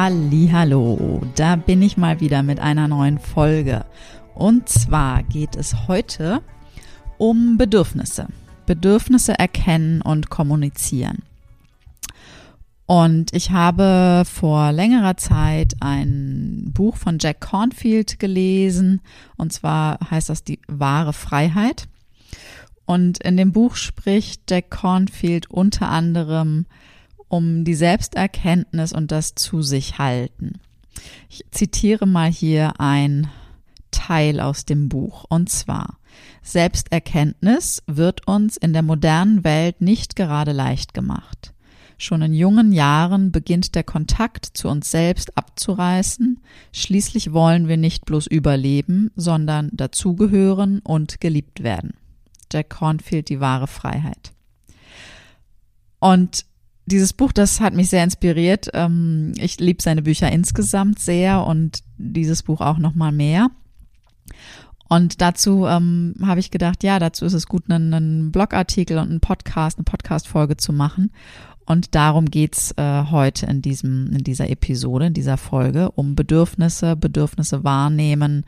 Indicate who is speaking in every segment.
Speaker 1: Hallo, da bin ich mal wieder mit einer neuen Folge. Und zwar geht es heute um Bedürfnisse. Bedürfnisse erkennen und kommunizieren. Und ich habe vor längerer Zeit ein Buch von Jack Cornfield gelesen, und zwar heißt das die wahre Freiheit. Und in dem Buch spricht Jack Cornfield unter anderem um die Selbsterkenntnis und das zu sich halten. Ich zitiere mal hier ein Teil aus dem Buch, und zwar Selbsterkenntnis wird uns in der modernen Welt nicht gerade leicht gemacht. Schon in jungen Jahren beginnt der Kontakt zu uns selbst abzureißen. Schließlich wollen wir nicht bloß überleben, sondern dazugehören und geliebt werden. Jack Cornfield, die wahre Freiheit. Und dieses Buch, das hat mich sehr inspiriert. Ähm, ich liebe seine Bücher insgesamt sehr und dieses Buch auch noch mal mehr. Und dazu ähm, habe ich gedacht, ja, dazu ist es gut, einen, einen Blogartikel und einen Podcast, eine Podcast-Folge zu machen. Und darum geht's äh, heute in diesem, in dieser Episode, in dieser Folge, um Bedürfnisse, Bedürfnisse wahrnehmen,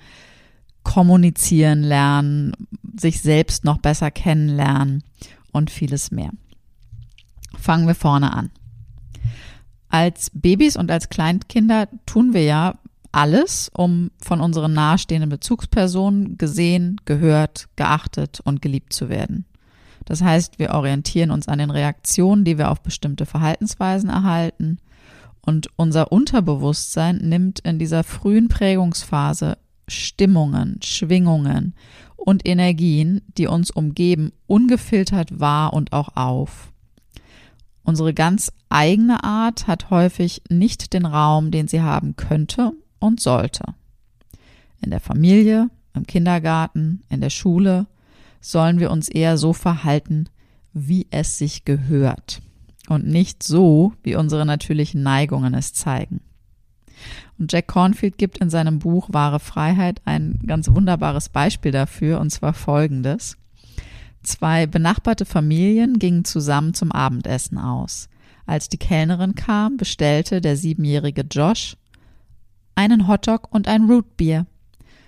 Speaker 1: kommunizieren lernen, sich selbst noch besser kennenlernen und vieles mehr. Fangen wir vorne an. Als Babys und als Kleinkinder tun wir ja alles, um von unseren nahestehenden Bezugspersonen gesehen, gehört, geachtet und geliebt zu werden. Das heißt, wir orientieren uns an den Reaktionen, die wir auf bestimmte Verhaltensweisen erhalten. Und unser Unterbewusstsein nimmt in dieser frühen Prägungsphase Stimmungen, Schwingungen und Energien, die uns umgeben, ungefiltert wahr und auch auf. Unsere ganz eigene Art hat häufig nicht den Raum, den sie haben könnte und sollte. In der Familie, im Kindergarten, in der Schule sollen wir uns eher so verhalten, wie es sich gehört und nicht so, wie unsere natürlichen Neigungen es zeigen. Und Jack Cornfield gibt in seinem Buch Wahre Freiheit ein ganz wunderbares Beispiel dafür, und zwar folgendes. Zwei benachbarte Familien gingen zusammen zum Abendessen aus. Als die Kellnerin kam, bestellte der siebenjährige Josh einen Hotdog und ein Rootbier.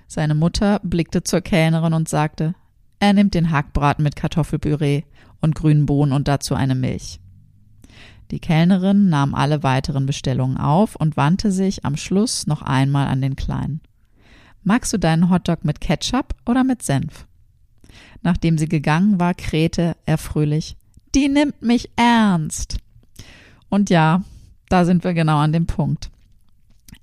Speaker 1: Seine Mutter blickte zur Kellnerin und sagte, er nimmt den Hackbraten mit Kartoffelpüree und grünen Bohnen und dazu eine Milch. Die Kellnerin nahm alle weiteren Bestellungen auf und wandte sich am Schluss noch einmal an den Kleinen. Magst du deinen Hotdog mit Ketchup oder mit Senf? Nachdem sie gegangen war, krähte er fröhlich. Die nimmt mich ernst. Und ja, da sind wir genau an dem Punkt.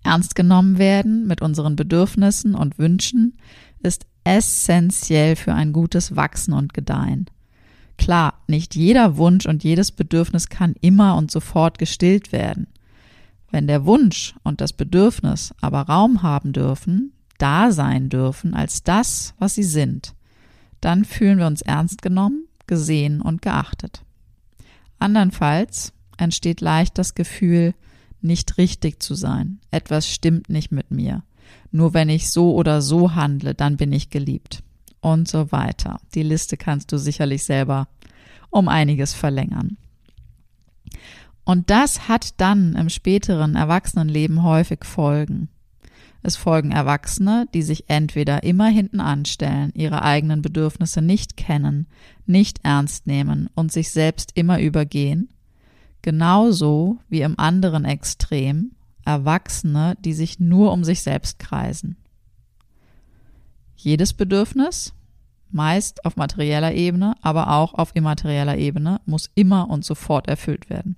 Speaker 1: Ernst genommen werden mit unseren Bedürfnissen und Wünschen ist essentiell für ein gutes Wachsen und Gedeihen. Klar, nicht jeder Wunsch und jedes Bedürfnis kann immer und sofort gestillt werden. Wenn der Wunsch und das Bedürfnis aber Raum haben dürfen, da sein dürfen als das, was sie sind, dann fühlen wir uns ernst genommen, gesehen und geachtet. Andernfalls entsteht leicht das Gefühl, nicht richtig zu sein. Etwas stimmt nicht mit mir. Nur wenn ich so oder so handle, dann bin ich geliebt. Und so weiter. Die Liste kannst du sicherlich selber um einiges verlängern. Und das hat dann im späteren Erwachsenenleben häufig Folgen. Es folgen Erwachsene, die sich entweder immer hinten anstellen, ihre eigenen Bedürfnisse nicht kennen, nicht ernst nehmen und sich selbst immer übergehen, genauso wie im anderen Extrem Erwachsene, die sich nur um sich selbst kreisen. Jedes Bedürfnis meist auf materieller Ebene, aber auch auf immaterieller Ebene, muss immer und sofort erfüllt werden.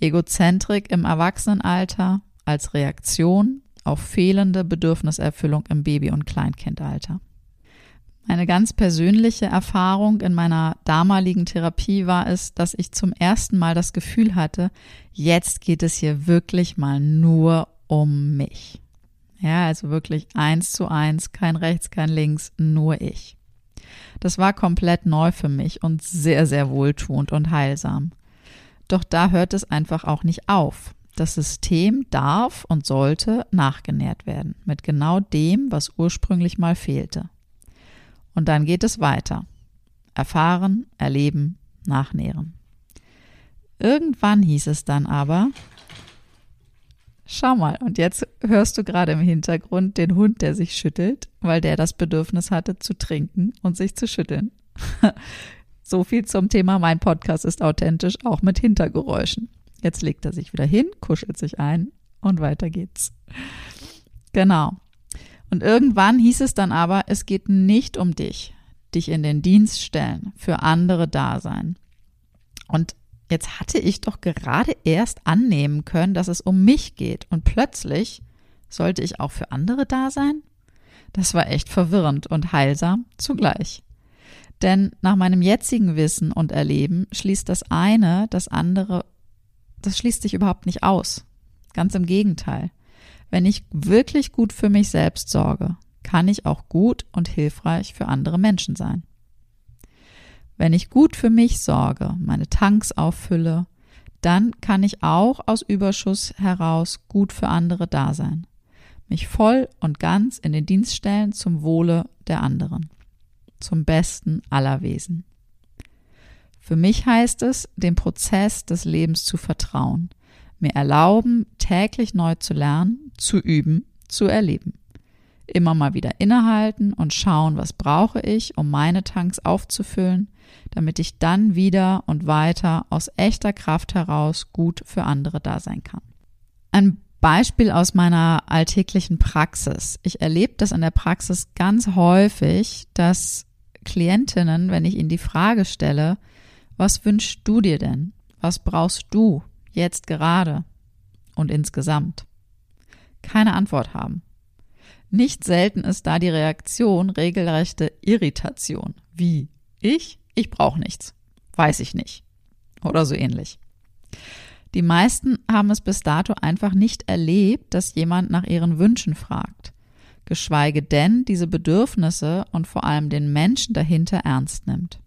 Speaker 1: Egozentrik im Erwachsenenalter als Reaktion auf fehlende Bedürfniserfüllung im Baby- und Kleinkindalter. Eine ganz persönliche Erfahrung in meiner damaligen Therapie war es, dass ich zum ersten Mal das Gefühl hatte, jetzt geht es hier wirklich mal nur um mich. Ja, also wirklich eins zu eins, kein rechts, kein links, nur ich. Das war komplett neu für mich und sehr, sehr wohltuend und heilsam. Doch da hört es einfach auch nicht auf. Das System darf und sollte nachgenährt werden mit genau dem, was ursprünglich mal fehlte. Und dann geht es weiter. Erfahren, erleben, nachnähren. Irgendwann hieß es dann aber, schau mal, und jetzt hörst du gerade im Hintergrund den Hund, der sich schüttelt, weil der das Bedürfnis hatte zu trinken und sich zu schütteln. so viel zum Thema, mein Podcast ist authentisch, auch mit Hintergeräuschen. Jetzt legt er sich wieder hin, kuschelt sich ein und weiter geht's. Genau. Und irgendwann hieß es dann aber, es geht nicht um dich, dich in den Dienst stellen, für andere da sein. Und jetzt hatte ich doch gerade erst annehmen können, dass es um mich geht und plötzlich sollte ich auch für andere da sein? Das war echt verwirrend und heilsam zugleich. Denn nach meinem jetzigen Wissen und Erleben schließt das eine das andere, das schließt sich überhaupt nicht aus. Ganz im Gegenteil. Wenn ich wirklich gut für mich selbst sorge, kann ich auch gut und hilfreich für andere Menschen sein. Wenn ich gut für mich sorge, meine Tanks auffülle, dann kann ich auch aus Überschuss heraus gut für andere da sein, mich voll und ganz in den Dienst stellen zum Wohle der anderen, zum Besten aller Wesen. Für mich heißt es, dem Prozess des Lebens zu vertrauen, mir erlauben, täglich neu zu lernen, zu üben, zu erleben. Immer mal wieder innehalten und schauen, was brauche ich, um meine Tanks aufzufüllen, damit ich dann wieder und weiter aus echter Kraft heraus gut für andere da sein kann. Ein Beispiel aus meiner alltäglichen Praxis. Ich erlebe das in der Praxis ganz häufig, dass Klientinnen, wenn ich ihnen die Frage stelle, was wünschst du dir denn? Was brauchst du? jetzt gerade und insgesamt keine Antwort haben. Nicht selten ist da die Reaktion regelrechte Irritation. Wie? Ich? Ich brauche nichts. Weiß ich nicht. Oder so ähnlich. Die meisten haben es bis dato einfach nicht erlebt, dass jemand nach ihren Wünschen fragt, geschweige denn diese Bedürfnisse und vor allem den Menschen dahinter ernst nimmt.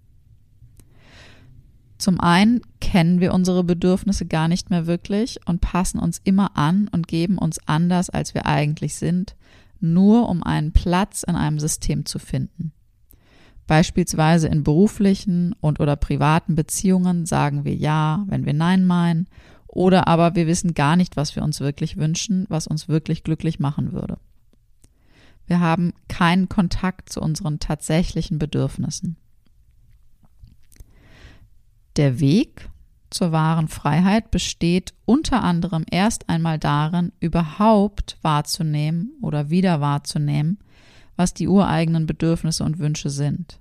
Speaker 1: Zum einen kennen wir unsere Bedürfnisse gar nicht mehr wirklich und passen uns immer an und geben uns anders, als wir eigentlich sind, nur um einen Platz in einem System zu finden. Beispielsweise in beruflichen und oder privaten Beziehungen sagen wir ja, wenn wir nein meinen, oder aber wir wissen gar nicht, was wir uns wirklich wünschen, was uns wirklich glücklich machen würde. Wir haben keinen Kontakt zu unseren tatsächlichen Bedürfnissen. Der Weg zur wahren Freiheit besteht unter anderem erst einmal darin, überhaupt wahrzunehmen oder wieder wahrzunehmen, was die ureigenen Bedürfnisse und Wünsche sind.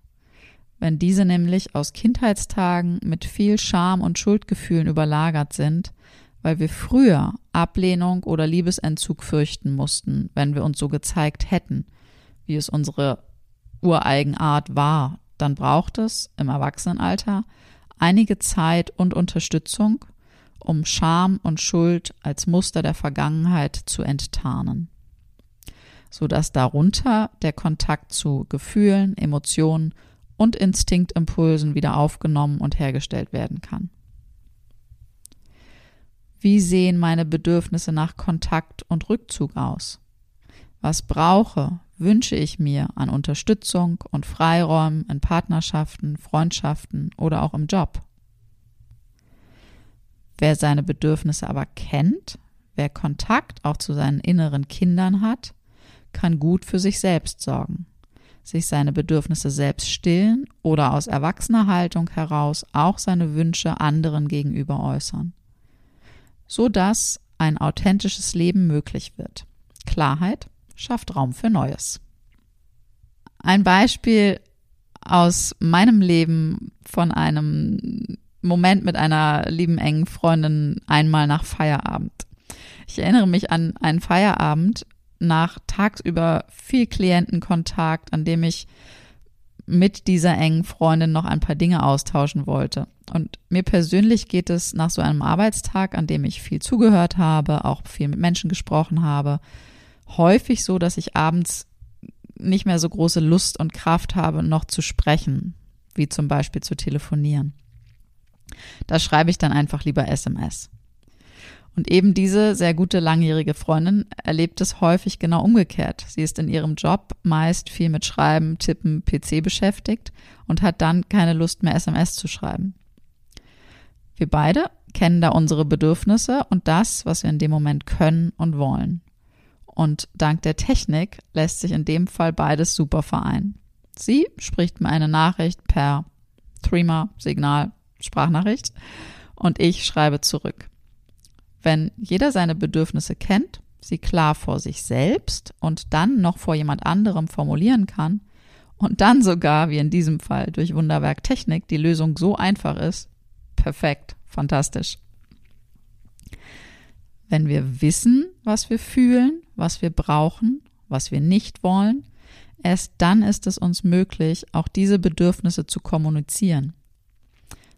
Speaker 1: Wenn diese nämlich aus Kindheitstagen mit viel Scham und Schuldgefühlen überlagert sind, weil wir früher Ablehnung oder Liebesentzug fürchten mussten, wenn wir uns so gezeigt hätten, wie es unsere Ureigenart war, dann braucht es im Erwachsenenalter einige Zeit und Unterstützung, um Scham und Schuld als Muster der Vergangenheit zu enttarnen, so dass darunter der Kontakt zu Gefühlen, Emotionen und Instinktimpulsen wieder aufgenommen und hergestellt werden kann. Wie sehen meine Bedürfnisse nach Kontakt und Rückzug aus? Was brauche, wünsche ich mir an Unterstützung und Freiräumen in Partnerschaften, Freundschaften oder auch im Job. Wer seine Bedürfnisse aber kennt, wer Kontakt auch zu seinen inneren Kindern hat, kann gut für sich selbst sorgen, sich seine Bedürfnisse selbst stillen oder aus erwachsener Haltung heraus auch seine Wünsche anderen gegenüber äußern, so dass ein authentisches Leben möglich wird. Klarheit, schafft Raum für Neues. Ein Beispiel aus meinem Leben von einem Moment mit einer lieben engen Freundin einmal nach Feierabend. Ich erinnere mich an einen Feierabend nach tagsüber viel Klientenkontakt, an dem ich mit dieser engen Freundin noch ein paar Dinge austauschen wollte. Und mir persönlich geht es nach so einem Arbeitstag, an dem ich viel zugehört habe, auch viel mit Menschen gesprochen habe, häufig so, dass ich abends nicht mehr so große Lust und Kraft habe, noch zu sprechen, wie zum Beispiel zu telefonieren. Da schreibe ich dann einfach lieber SMS. Und eben diese sehr gute langjährige Freundin erlebt es häufig genau umgekehrt. Sie ist in ihrem Job meist viel mit Schreiben, Tippen, PC beschäftigt und hat dann keine Lust mehr SMS zu schreiben. Wir beide kennen da unsere Bedürfnisse und das, was wir in dem Moment können und wollen. Und dank der Technik lässt sich in dem Fall beides super vereinen. Sie spricht mir eine Nachricht per Threema, Signal, Sprachnachricht und ich schreibe zurück. Wenn jeder seine Bedürfnisse kennt, sie klar vor sich selbst und dann noch vor jemand anderem formulieren kann und dann sogar, wie in diesem Fall, durch Wunderwerk Technik die Lösung so einfach ist, perfekt, fantastisch. Wenn wir wissen, was wir fühlen, was wir brauchen, was wir nicht wollen, erst dann ist es uns möglich, auch diese Bedürfnisse zu kommunizieren.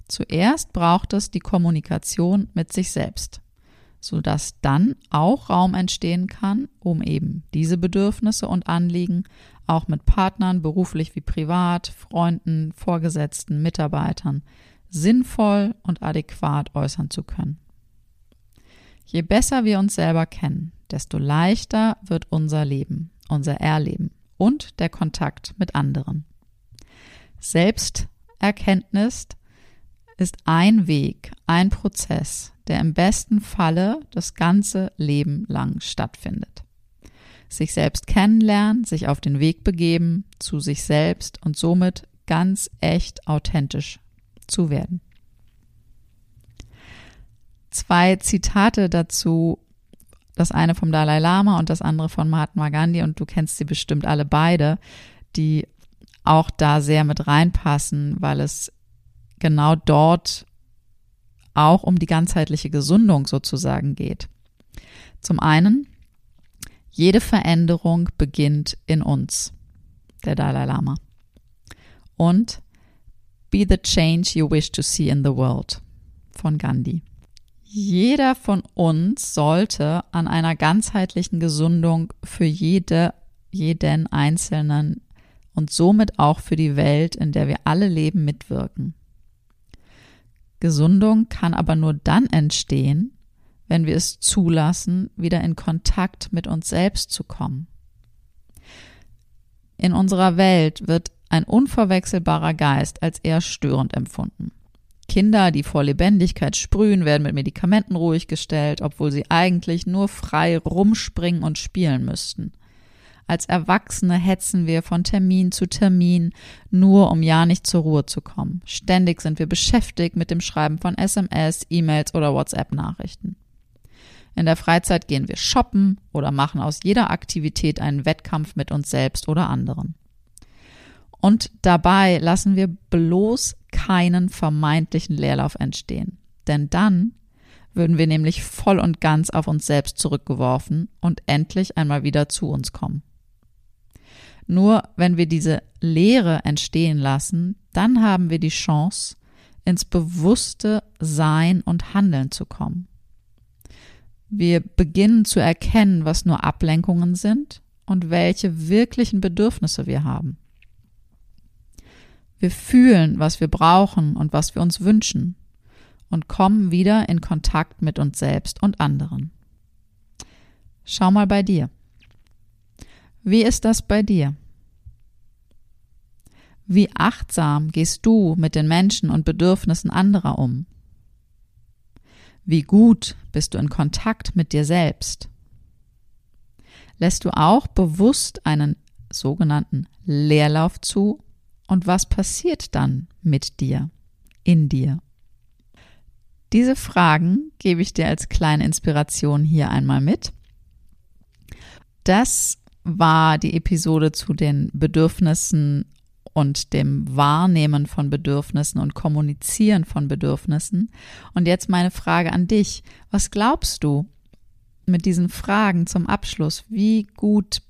Speaker 1: Zuerst braucht es die Kommunikation mit sich selbst, sodass dann auch Raum entstehen kann, um eben diese Bedürfnisse und Anliegen auch mit Partnern, beruflich wie privat, Freunden, Vorgesetzten, Mitarbeitern sinnvoll und adäquat äußern zu können. Je besser wir uns selber kennen, desto leichter wird unser Leben, unser Erleben und der Kontakt mit anderen. Selbsterkenntnis ist ein Weg, ein Prozess, der im besten Falle das ganze Leben lang stattfindet. Sich selbst kennenlernen, sich auf den Weg begeben zu sich selbst und somit ganz echt authentisch zu werden. Zwei Zitate dazu, das eine vom Dalai Lama und das andere von Mahatma Gandhi und du kennst sie bestimmt alle beide, die auch da sehr mit reinpassen, weil es genau dort auch um die ganzheitliche Gesundung sozusagen geht. Zum einen, jede Veränderung beginnt in uns, der Dalai Lama. Und Be the change you wish to see in the world von Gandhi. Jeder von uns sollte an einer ganzheitlichen Gesundung für jede, jeden Einzelnen und somit auch für die Welt, in der wir alle leben, mitwirken. Gesundung kann aber nur dann entstehen, wenn wir es zulassen, wieder in Kontakt mit uns selbst zu kommen. In unserer Welt wird ein unverwechselbarer Geist als eher störend empfunden. Kinder, die vor Lebendigkeit sprühen, werden mit Medikamenten ruhig gestellt, obwohl sie eigentlich nur frei rumspringen und spielen müssten. Als Erwachsene hetzen wir von Termin zu Termin, nur um ja nicht zur Ruhe zu kommen. Ständig sind wir beschäftigt mit dem Schreiben von SMS, E-Mails oder WhatsApp-Nachrichten. In der Freizeit gehen wir shoppen oder machen aus jeder Aktivität einen Wettkampf mit uns selbst oder anderen. Und dabei lassen wir bloß keinen vermeintlichen Leerlauf entstehen. Denn dann würden wir nämlich voll und ganz auf uns selbst zurückgeworfen und endlich einmal wieder zu uns kommen. Nur wenn wir diese Leere entstehen lassen, dann haben wir die Chance, ins bewusste Sein und Handeln zu kommen. Wir beginnen zu erkennen, was nur Ablenkungen sind und welche wirklichen Bedürfnisse wir haben. Wir fühlen, was wir brauchen und was wir uns wünschen und kommen wieder in Kontakt mit uns selbst und anderen. Schau mal bei dir. Wie ist das bei dir? Wie achtsam gehst du mit den Menschen und Bedürfnissen anderer um? Wie gut bist du in Kontakt mit dir selbst? Lässt du auch bewusst einen sogenannten Leerlauf zu und was passiert dann mit dir, in dir? Diese Fragen gebe ich dir als kleine Inspiration hier einmal mit. Das war die Episode zu den Bedürfnissen und dem Wahrnehmen von Bedürfnissen und Kommunizieren von Bedürfnissen. Und jetzt meine Frage an dich. Was glaubst du mit diesen Fragen zum Abschluss? Wie gut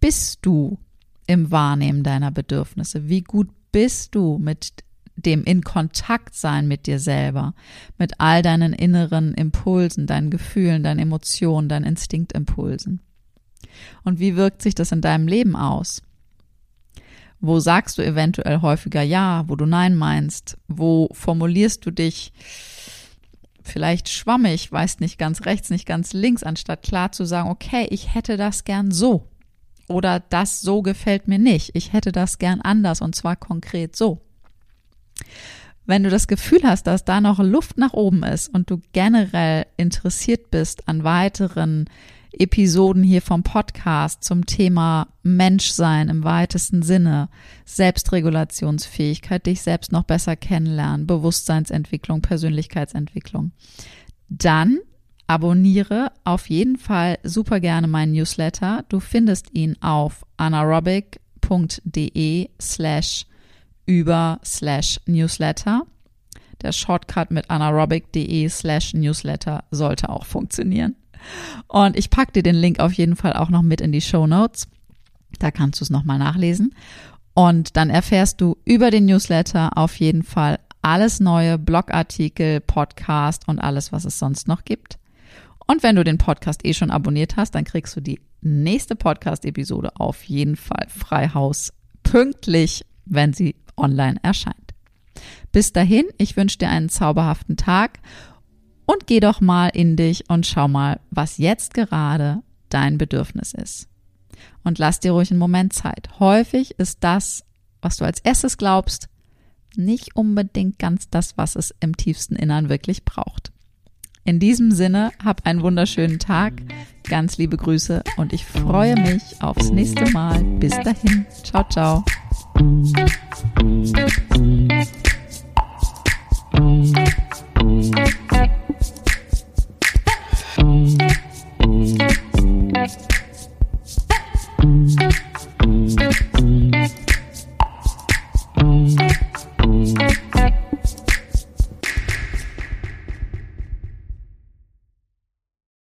Speaker 1: bist du im Wahrnehmen deiner Bedürfnisse? Wie gut bist du mit dem in Kontakt sein mit dir selber, mit all deinen inneren Impulsen, deinen Gefühlen, deinen Emotionen, deinen Instinktimpulsen? Und wie wirkt sich das in deinem Leben aus? Wo sagst du eventuell häufiger Ja, wo du Nein meinst? Wo formulierst du dich vielleicht schwammig, weißt nicht ganz rechts, nicht ganz links, anstatt klar zu sagen, okay, ich hätte das gern so. Oder das so gefällt mir nicht. Ich hätte das gern anders und zwar konkret so. Wenn du das Gefühl hast, dass da noch Luft nach oben ist und du generell interessiert bist an weiteren Episoden hier vom Podcast zum Thema Menschsein im weitesten Sinne, Selbstregulationsfähigkeit, dich selbst noch besser kennenlernen, Bewusstseinsentwicklung, Persönlichkeitsentwicklung, dann abonniere auf jeden Fall super gerne meinen Newsletter. Du findest ihn auf anaerobic.de slash über slash Newsletter. Der Shortcut mit anaerobic.de slash Newsletter sollte auch funktionieren. Und ich packe dir den Link auf jeden Fall auch noch mit in die Show Notes. Da kannst du es nochmal nachlesen. Und dann erfährst du über den Newsletter auf jeden Fall alles neue, Blogartikel, Podcast und alles, was es sonst noch gibt. Und wenn du den Podcast eh schon abonniert hast, dann kriegst du die nächste Podcast-Episode auf jeden Fall frei Haus pünktlich, wenn sie online erscheint. Bis dahin, ich wünsche dir einen zauberhaften Tag und geh doch mal in dich und schau mal, was jetzt gerade dein Bedürfnis ist. Und lass dir ruhig einen Moment Zeit. Häufig ist das, was du als erstes glaubst, nicht unbedingt ganz das, was es im tiefsten Innern wirklich braucht. In diesem Sinne, hab einen wunderschönen Tag, ganz liebe Grüße und ich freue mich aufs nächste Mal. Bis dahin, ciao, ciao.